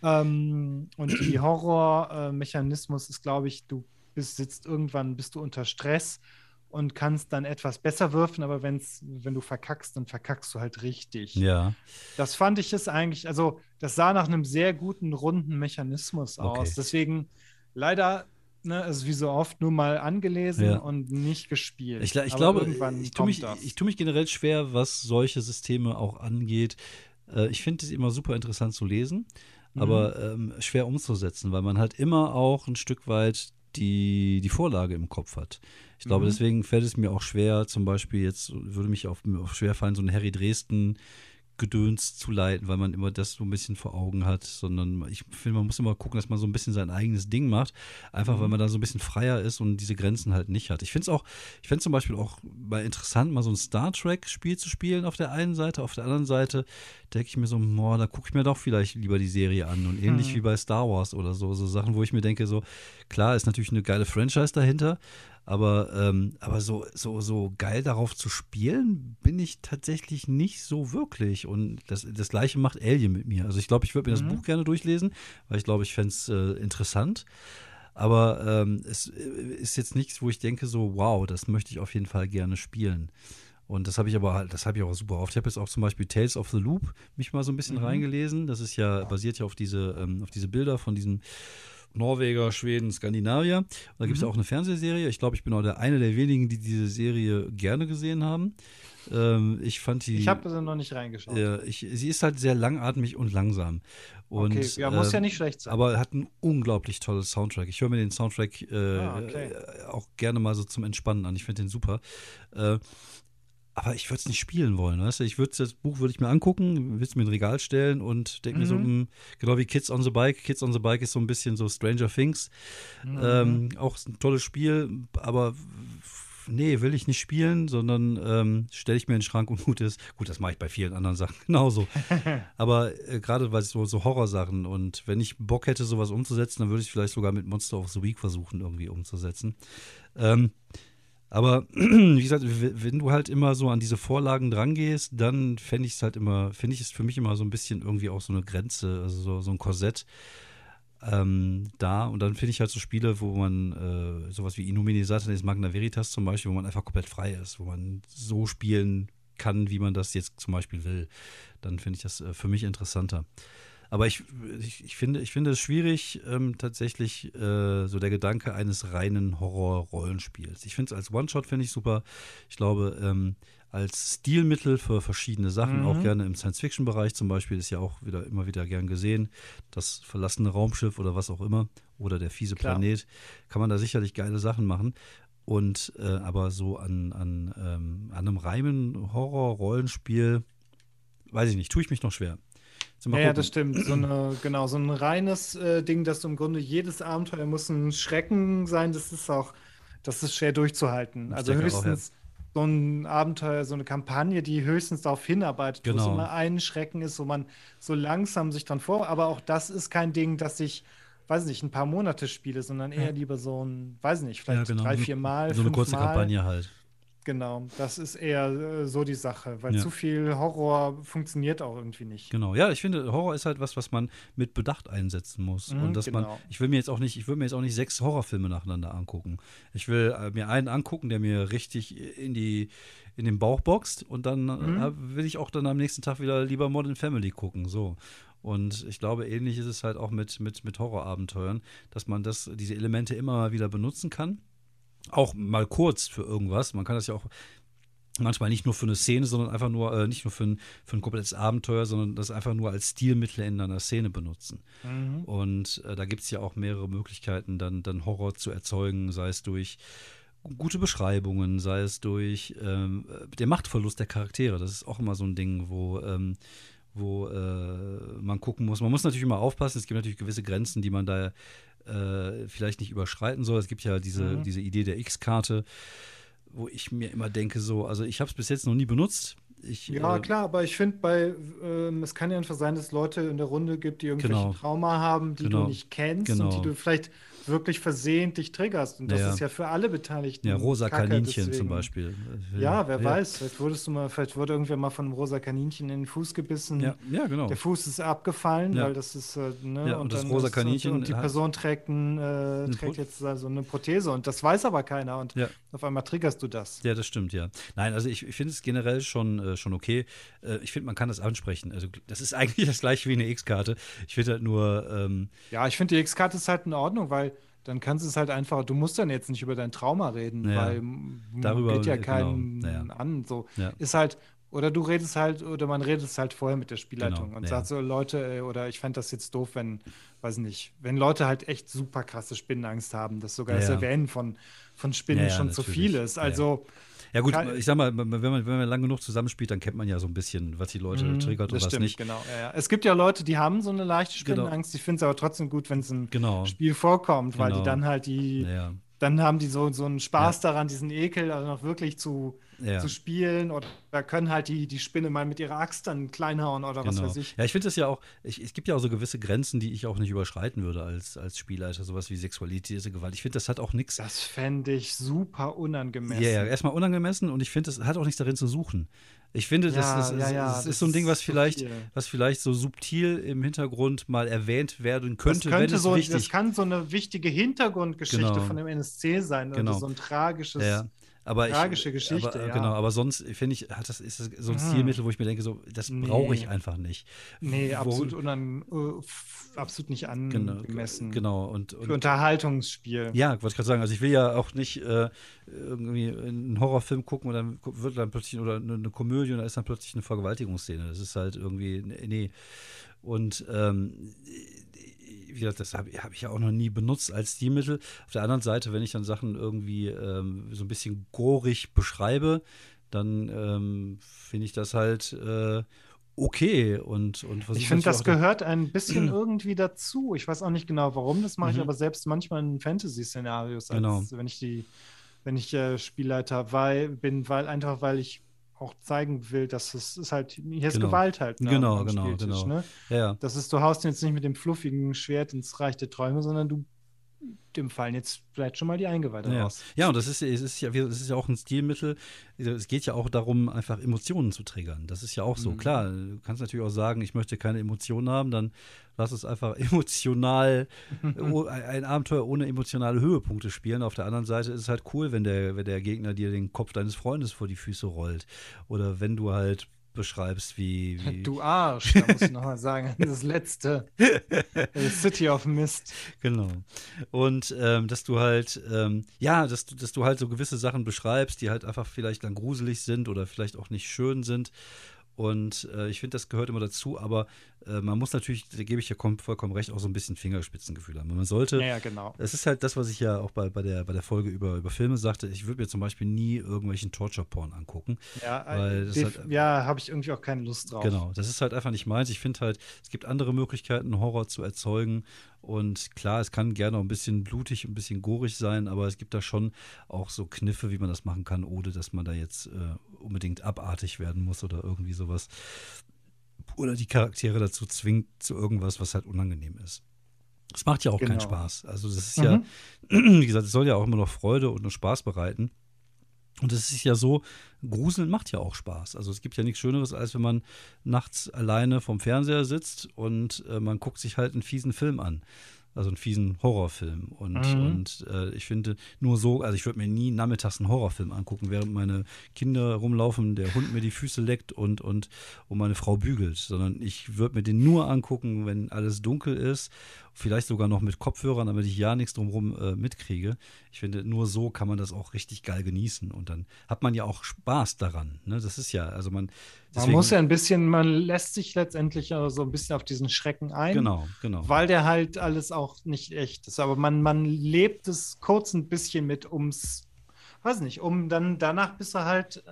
Ähm, und die Horror-Mechanismus ist, glaube ich, du bist, sitzt irgendwann, bist du unter Stress und kannst dann etwas besser würfen, aber wenn's, wenn du verkackst, dann verkackst du halt richtig. Ja. Das fand ich es eigentlich, also das sah nach einem sehr guten, runden Mechanismus Okay. aus. Deswegen leider ne, also wie so oft nur mal angelesen ja. und nicht gespielt. Ich, ich glaube, ich tue, mich, ich tue mich generell schwer, was solche Systeme auch angeht. Äh, ich finde es immer super interessant zu lesen, mhm. aber ähm, schwer umzusetzen, weil man halt immer auch ein Stück weit die, die Vorlage im Kopf hat. Ich glaube, mhm. deswegen fällt es mir auch schwer, zum Beispiel jetzt würde mich auf, auf schwer fallen, so ein Harry Dresden Gedöns zu leiten, weil man immer das so ein bisschen vor Augen hat, sondern ich finde, man muss immer gucken, dass man so ein bisschen sein eigenes Ding macht, einfach mhm. weil man da so ein bisschen freier ist und diese Grenzen halt nicht hat. Ich finde es auch, ich finde zum Beispiel auch mal interessant, mal so ein Star Trek-Spiel zu spielen auf der einen Seite, auf der anderen Seite denke ich mir so, boah, da gucke ich mir doch vielleicht lieber die Serie an und ähnlich mhm. wie bei Star Wars oder so, so Sachen, wo ich mir denke, so, klar, ist natürlich eine geile Franchise dahinter, aber, ähm, aber so, so, so geil darauf zu spielen, bin ich tatsächlich nicht so wirklich. Und das, das gleiche macht Alien mit mir. Also ich glaube, ich würde mir mhm. das Buch gerne durchlesen, weil ich glaube, ich fände es äh, interessant. Aber ähm, es äh, ist jetzt nichts, wo ich denke, so, wow, das möchte ich auf jeden Fall gerne spielen. Und das habe ich aber halt, das habe ich auch super oft. Ich habe jetzt auch zum Beispiel Tales of the Loop mich mal so ein bisschen mhm. reingelesen. Das ist ja, basiert ja auf diese, ähm, auf diese Bilder von diesen Norweger, Schweden, Skandinavier. Und da gibt es mhm. auch eine Fernsehserie. Ich glaube, ich bin auch der eine der wenigen, die diese Serie gerne gesehen haben. Ähm, ich fand die. Ich habe sie noch nicht reingeschaut. Äh, ich, sie ist halt sehr langatmig und langsam. Und, okay, ja, muss äh, ja nicht schlecht sein. Aber hat einen unglaublich tolles Soundtrack. Ich höre mir den Soundtrack äh, ah, okay. auch gerne mal so zum Entspannen an. Ich finde den super. Aber ich würde es nicht spielen wollen, weißt du? Ich würde das Buch würde ich mir angucken, würde es mir in Regal stellen und denke mhm. mir so, mh, hm, genau wie Kids on the Bike. Kids on the Bike ist so ein bisschen so Stranger Things. Mhm. Ähm, auch ein tolles Spiel, aber nee, will ich nicht spielen, sondern ähm, stelle ich mir in den Schrank und gut ist. Gut, das mache ich bei vielen anderen Sachen genauso. aber äh, gerade weil es so, so Horrorsachen und wenn ich Bock hätte, sowas umzusetzen, dann würde ich vielleicht sogar mit Monster of the Week versuchen, irgendwie umzusetzen. Ähm, aber wie gesagt, wenn du halt immer so an diese Vorlagen drangehst, dann fände ich es halt immer, finde ich es für mich immer so ein bisschen irgendwie auch so eine Grenze, also so, so ein Korsett ähm, da. Und dann finde ich halt so Spiele, wo man äh, sowas wie Inumini Satanis Magna Veritas zum Beispiel, wo man einfach komplett frei ist, wo man so spielen kann, wie man das jetzt zum Beispiel will. Dann finde ich das äh, für mich interessanter. Aber ich, ich, ich, finde, ich finde es schwierig, ähm, tatsächlich äh, so der Gedanke eines reinen Horror-Rollenspiels. Ich finde es als One-Shot finde ich super. Ich glaube, ähm, als Stilmittel für verschiedene Sachen, mhm. auch gerne im Science-Fiction-Bereich zum Beispiel, ist ja auch wieder immer wieder gern gesehen. Das verlassene Raumschiff oder was auch immer oder der fiese Klar. Planet, kann man da sicherlich geile Sachen machen. Und äh, aber so an, an, ähm, an einem reinen Horror-Rollenspiel, weiß ich nicht, tue ich mich noch schwer. Ja, ja, das stimmt. So eine, genau, so ein reines äh, Ding, dass du im Grunde jedes Abenteuer muss ein Schrecken sein, das ist auch, das ist schwer durchzuhalten. Ich also höchstens so ein Abenteuer, so eine Kampagne, die höchstens darauf hinarbeitet, genau. wo es immer ein Schrecken ist, wo man so langsam sich dann vor. Aber auch das ist kein Ding, das ich weiß nicht, ein paar Monate spiele, sondern eher ja. lieber so ein, weiß nicht, vielleicht ja, genau. drei, vier Mal. So eine kurze Mal. Kampagne halt. Genau, das ist eher äh, so die Sache, weil ja. zu viel Horror funktioniert auch irgendwie nicht. Genau, ja, ich finde, Horror ist halt was, was man mit Bedacht einsetzen muss. Mhm, und dass genau. man, ich will mir jetzt auch nicht, ich will mir jetzt auch nicht sechs Horrorfilme nacheinander angucken. Ich will äh, mir einen angucken, der mir richtig in die, in den Bauch boxt und dann äh, mhm. will ich auch dann am nächsten Tag wieder lieber Modern Family gucken. So. Und ich glaube, ähnlich ist es halt auch mit, mit, mit Horrorabenteuern, dass man das, diese Elemente immer mal wieder benutzen kann auch mal kurz für irgendwas. Man kann das ja auch manchmal nicht nur für eine Szene, sondern einfach nur, äh, nicht nur für ein, für ein komplettes Abenteuer, sondern das einfach nur als Stilmittel in einer Szene benutzen. Mhm. Und äh, da gibt es ja auch mehrere Möglichkeiten, dann, dann Horror zu erzeugen, sei es durch gute Beschreibungen, sei es durch ähm, der Machtverlust der Charaktere. Das ist auch immer so ein Ding, wo, ähm, wo äh, man gucken muss. Man muss natürlich immer aufpassen, es gibt natürlich gewisse Grenzen, die man da äh, vielleicht nicht überschreiten soll. Es gibt ja diese, mhm. diese Idee der X-Karte, wo ich mir immer denke, so, also ich habe es bis jetzt noch nie benutzt. Ich, ja, äh, klar, aber ich finde, bei ähm, es kann ja einfach sein, dass es Leute in der Runde gibt, die irgendwelche genau. Trauma haben, die genau. du nicht kennst genau. und die genau. du vielleicht wirklich versehentlich triggerst. Und das ja. ist ja für alle Beteiligten. Ja, rosa Kacke, Kaninchen deswegen. zum Beispiel. Ja, wer ja. weiß. Vielleicht wurdest du mal, vielleicht wurde irgendwer mal von einem rosa Kaninchen in den Fuß gebissen. Ja, ja genau. Der Fuß ist abgefallen, weil das ist, äh, ne, ja, und, und das rosa Kaninchen. Und, und die Person trägt, ein, äh, trägt jetzt also eine Prothese und das weiß aber keiner. Und auf einmal triggerst du das. Ja, das stimmt, ja. Nein, also ich, ich finde es generell schon, äh, schon okay. Äh, ich finde, man kann das ansprechen. Also das ist eigentlich das gleiche wie eine X-Karte. Ich finde halt nur. Ähm, ja, ich finde die X-Karte ist halt in Ordnung, weil dann kannst du es halt einfach, du musst dann jetzt nicht über dein Trauma reden, Ja. weil Darüber- geht ja genau, keinen ja. an. So Ja. ist halt, oder du redest halt, oder man redet es halt vorher mit der Spielleitung Genau, und ja. sagt so, Leute, oder ich fände das jetzt doof, wenn, weiß nicht, wenn Leute halt echt super krasse Spinnenangst haben, dass sogar das Ja. Erwähnen von, von Spinnen schon zu viel ist. Ja, Also, Ja gut, ich sag mal, wenn man, wenn man lange genug zusammenspielt, dann kennt man ja so ein bisschen, was die Leute Mhm, triggert und das was stimmt, nicht. genau. Ja, ja. Es gibt ja Leute, die haben so eine leichte Genau. Spinnenangst, die finden es aber trotzdem gut, wenn es ein Genau. Spiel vorkommt, weil Genau. die dann halt die, Ja, dann haben die so, so einen Spaß daran, diesen Ekel also noch wirklich zu, ja. zu spielen oder können halt die, die Spinne mal mit ihrer Axt dann klein hauen oder was Genau. weiß ich. Ja, ich finde es ja auch, ich, es gibt ja auch so gewisse Grenzen, die ich auch nicht überschreiten würde als, als Spielleiter, sowas wie Sexualität, Gewalt. Ich finde, das hat auch nichts. Das fände ich super unangemessen. Ja, ja, erstmal unangemessen und ich finde, das hat auch nichts darin zu suchen. Ich finde, das, Ja, das, ja, das, ja, das das ist so ein Ding, was vielleicht, viel. was vielleicht so subtil im Hintergrund mal erwähnt werden Das könnte, wenn könnte es so, das kann so eine wichtige Hintergrundgeschichte Genau. von dem NSC sein Genau. oder so ein tragisches. Aber tragische ich, Geschichte, aber, ja. Genau, aber sonst finde ich, hat das ist das so ein Ah. Stilmittel, wo ich mir denke, so, das brauche ich Nee. einfach nicht. Nee, Wo- absolut, unan, äh, f- absolut nicht Genau, angemessen. genau und, Für und Unterhaltungsspiel. ja, wollte ich gerade sagen, also ich will ja auch nicht äh, irgendwie einen Horrorfilm gucken und dann wird dann plötzlich oder eine, eine Komödie und da ist dann plötzlich eine Vergewaltigungsszene. Das ist halt irgendwie nee. Und ähm, wie gesagt, das habe hab ich ja auch noch nie benutzt als Stilmittel. Auf der anderen Seite, wenn ich dann Sachen irgendwie ähm, so ein bisschen gorig beschreibe, dann ähm, finde ich das halt äh, okay und, und Ich finde, das gehört ein bisschen irgendwie dazu. Ich weiß auch nicht genau, warum. Das mache ich Mhm. aber selbst manchmal in Fantasy-Szenarios, Genau. wenn ich die, wenn ich äh, Spielleiter weil, bin, weil einfach weil ich auch zeigen will, dass es ist halt, hier ist Genau. Gewalt halt. ne, Genau, genau, genau. Ne? Ja. Das ist, du haust jetzt nicht mit dem fluffigen Schwert ins Reich der Träume, sondern du dem fallen jetzt vielleicht schon mal die Eingeweide Ja. raus. ja, und das ist, es ist ja, es ist ja auch ein Stilmittel. Es geht ja auch darum, einfach Emotionen zu triggern. Das ist ja auch so. Mhm. Klar, du kannst natürlich auch sagen, ich möchte keine Emotionen haben, dann lass es einfach emotional, oh, ein ein Abenteuer ohne emotionale Höhepunkte spielen. Auf der anderen Seite ist es halt cool, wenn der, wenn der Gegner dir den Kopf deines Freundes vor die Füße rollt. Oder wenn du halt beschreibst, wie. wie Du Arsch, da muss ich nochmal sagen, das letzte. City of Mist. Genau. Und ähm, dass du halt, ähm, ja, dass du, dass du halt so gewisse Sachen beschreibst, die halt einfach vielleicht dann gruselig sind oder vielleicht auch nicht schön sind. Und äh, ich finde, das gehört immer dazu, aber man muss natürlich, da gebe ich ja kom- vollkommen recht, auch so ein bisschen Fingerspitzengefühl haben. Man sollte, Ja, genau. es ist halt das, was ich ja auch bei, bei, der, bei der Folge über, über Filme sagte, ich würde mir zum Beispiel nie irgendwelchen Torture-Porn angucken. Ja, äh, halt- ja habe ich irgendwie auch keine Lust drauf. Genau, das ist halt einfach nicht meins. Ich finde halt, es gibt andere Möglichkeiten, Horror zu erzeugen. Und klar, es kann gerne auch ein bisschen blutig, ein bisschen gorig sein, aber es gibt da schon auch so Kniffe, wie man das machen kann, ohne dass man da jetzt äh, unbedingt abartig werden muss oder irgendwie sowas. Oder die Charaktere dazu zwingt zu irgendwas, was halt unangenehm ist. Es macht ja auch keinen Genau. Spaß. Also das ist Mhm. ja, wie gesagt, es soll ja auch immer noch Freude und Spaß bereiten. Und es ist ja so, Gruseln macht ja auch Spaß. Also es gibt ja nichts Schöneres, als wenn man nachts alleine vom Fernseher sitzt und äh, man guckt sich halt einen fiesen Film an. Also einen fiesen Horrorfilm. Und, Mhm. und äh, ich finde, nur so, also ich würde mir nie nachmittags einen Horrorfilm angucken, während meine Kinder rumlaufen, der Hund mir die Füße leckt und, und, und meine Frau bügelt. Sondern ich würde mir den nur angucken, wenn alles dunkel ist. Vielleicht sogar noch mit Kopfhörern, damit ich ja nichts drumherum äh, mitkriege. Ich finde, nur so kann man das auch richtig geil genießen. Und dann hat man ja auch Spaß daran. Ne? Das ist ja, also man. Man muss ja ein bisschen, man lässt sich letztendlich also so ein bisschen auf diesen Schrecken ein. Genau, genau. Weil der halt alles auch nicht echt ist. Aber man, man lebt es kurz ein bisschen mit ums, weiß nicht, um dann danach bist du halt,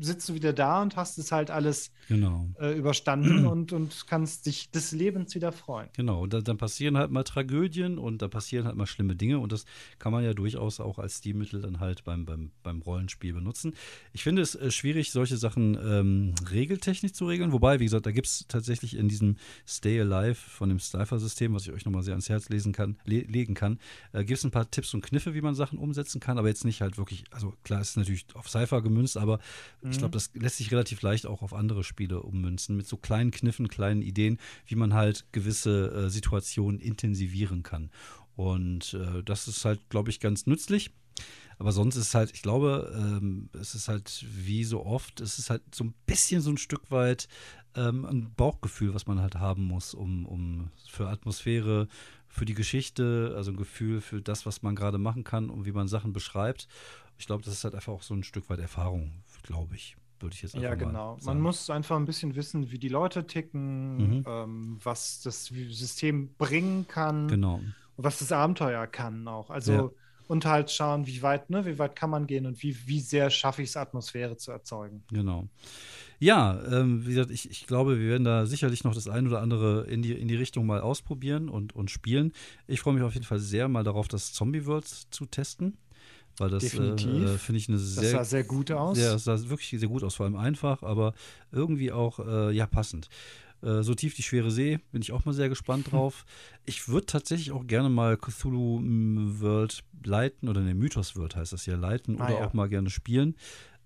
sitzt du wieder da und hast es halt alles Genau. äh, überstanden und, und kannst dich des Lebens wieder freuen. Genau, und da, dann passieren halt mal Tragödien und da passieren halt mal schlimme Dinge und das kann man ja durchaus auch als Stilmittel dann halt beim, beim, beim Rollenspiel benutzen. Ich finde es äh, schwierig, solche Sachen ähm, regeltechnisch zu regeln, wobei, wie gesagt, da gibt es tatsächlich in diesem Stay Alive von dem Cypher-System, was ich euch nochmal sehr ans Herz lesen kann, le legen kann, äh, gibt es ein paar Tipps und Kniffe, wie man Sachen umsetzen kann, aber jetzt nicht halt wirklich, also klar, es ist natürlich auf Cypher gemünzt, aber ich glaube, das lässt sich relativ leicht auch auf andere Spiele ummünzen, mit so kleinen Kniffen, kleinen Ideen, wie man halt gewisse äh, Situationen intensivieren kann. Und äh, das ist halt, glaube ich, ganz nützlich. Aber sonst ist es halt, ich glaube, ähm, es ist halt wie so oft, es ist halt so ein bisschen so ein Stück weit ähm, ein Bauchgefühl, was man halt haben muss, um, um für Atmosphäre, für die Geschichte, also ein Gefühl für das, was man gerade machen kann und wie man Sachen beschreibt. Ich glaube, das ist halt einfach auch so ein Stück weit Erfahrung, glaube ich würde ich jetzt einfach Ja, genau. Man muss einfach ein bisschen wissen, wie die Leute ticken, mhm. ähm, was das System bringen kann. Genau. Und was das Abenteuer kann auch. Also ja. und halt schauen, wie weit, ne, wie weit kann man gehen und wie, wie sehr schaffe ich es, Atmosphäre zu erzeugen. Genau. Ja, ähm, wie gesagt, ich, ich glaube, wir werden da sicherlich noch das ein oder andere in die, in die Richtung mal ausprobieren und, und spielen. Ich freue mich auf jeden Fall sehr mal darauf, das Zombie World zu testen. Weil das äh, finde ich eine sehr. Das sah sehr gut aus. Ja, das sah wirklich sehr gut aus, vor allem einfach, aber irgendwie auch äh, ja passend. Äh, so tief die schwere See, bin ich auch mal sehr gespannt drauf. Ich würde tatsächlich auch gerne mal Cthulhu mm, World leiten, oder ne, Mythos World heißt das ja, leiten ah, oder ja. auch mal gerne spielen.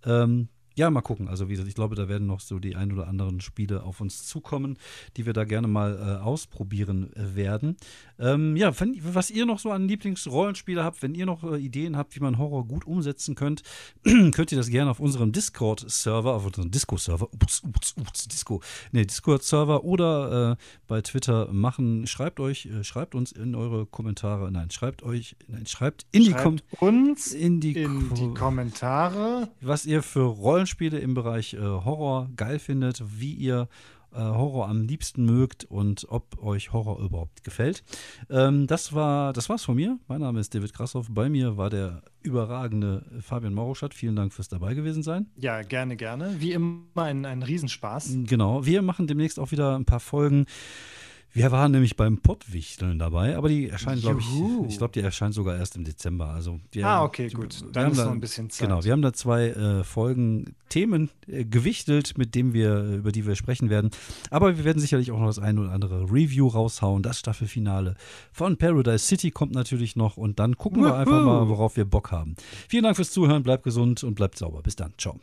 Ähm, ja, mal gucken. Also wie gesagt, ich glaube, da werden noch so die ein oder anderen Spiele auf uns zukommen, die wir da gerne mal äh, ausprobieren äh, werden. Ähm, ja, wenn, was ihr noch so an Lieblingsrollenspiele habt, wenn ihr noch äh, Ideen habt, wie man Horror gut umsetzen könnt, könnt ihr das gerne auf unserem Discord-Server, auf unserem Disco-Server, ups, ups, ups, Disco, nee, Discord-Server oder äh, bei Twitter machen. Schreibt euch, äh, schreibt uns in eure Kommentare, nein, schreibt euch, nein, schreibt in schreibt die Kommentare. uns in die, in die Kommentare, was ihr für Rollen Rollenspiele im Bereich äh, Horror geil findet, wie ihr äh, Horror am liebsten mögt und ob euch Horror überhaupt gefällt. Ähm, das war das war's von mir. Mein Name ist David Krassoff. Bei mir war der überragende Fabian Maurostadt. Vielen Dank fürs dabei gewesen sein. Ja, gerne, gerne. Wie immer ein, ein Riesenspaß. Genau. Wir machen demnächst auch wieder ein paar Folgen wir waren nämlich beim Pottwichteln dabei, aber die erscheinen, glaube ich, ich glaube, die erscheinen sogar erst im Dezember. Also wir, ah, okay, gut. Dann ist da, noch ein bisschen Zeit. Genau, wir haben da zwei äh, Folgen Themen äh, gewichtelt, mit denen wir, über die wir sprechen werden. Aber wir werden sicherlich auch noch das eine oder andere Review raushauen. Das Staffelfinale von Paradise City kommt natürlich noch und dann gucken wir einfach mal, worauf wir Bock haben. Vielen Dank fürs Zuhören, bleibt gesund und bleibt sauber. Bis dann. Ciao.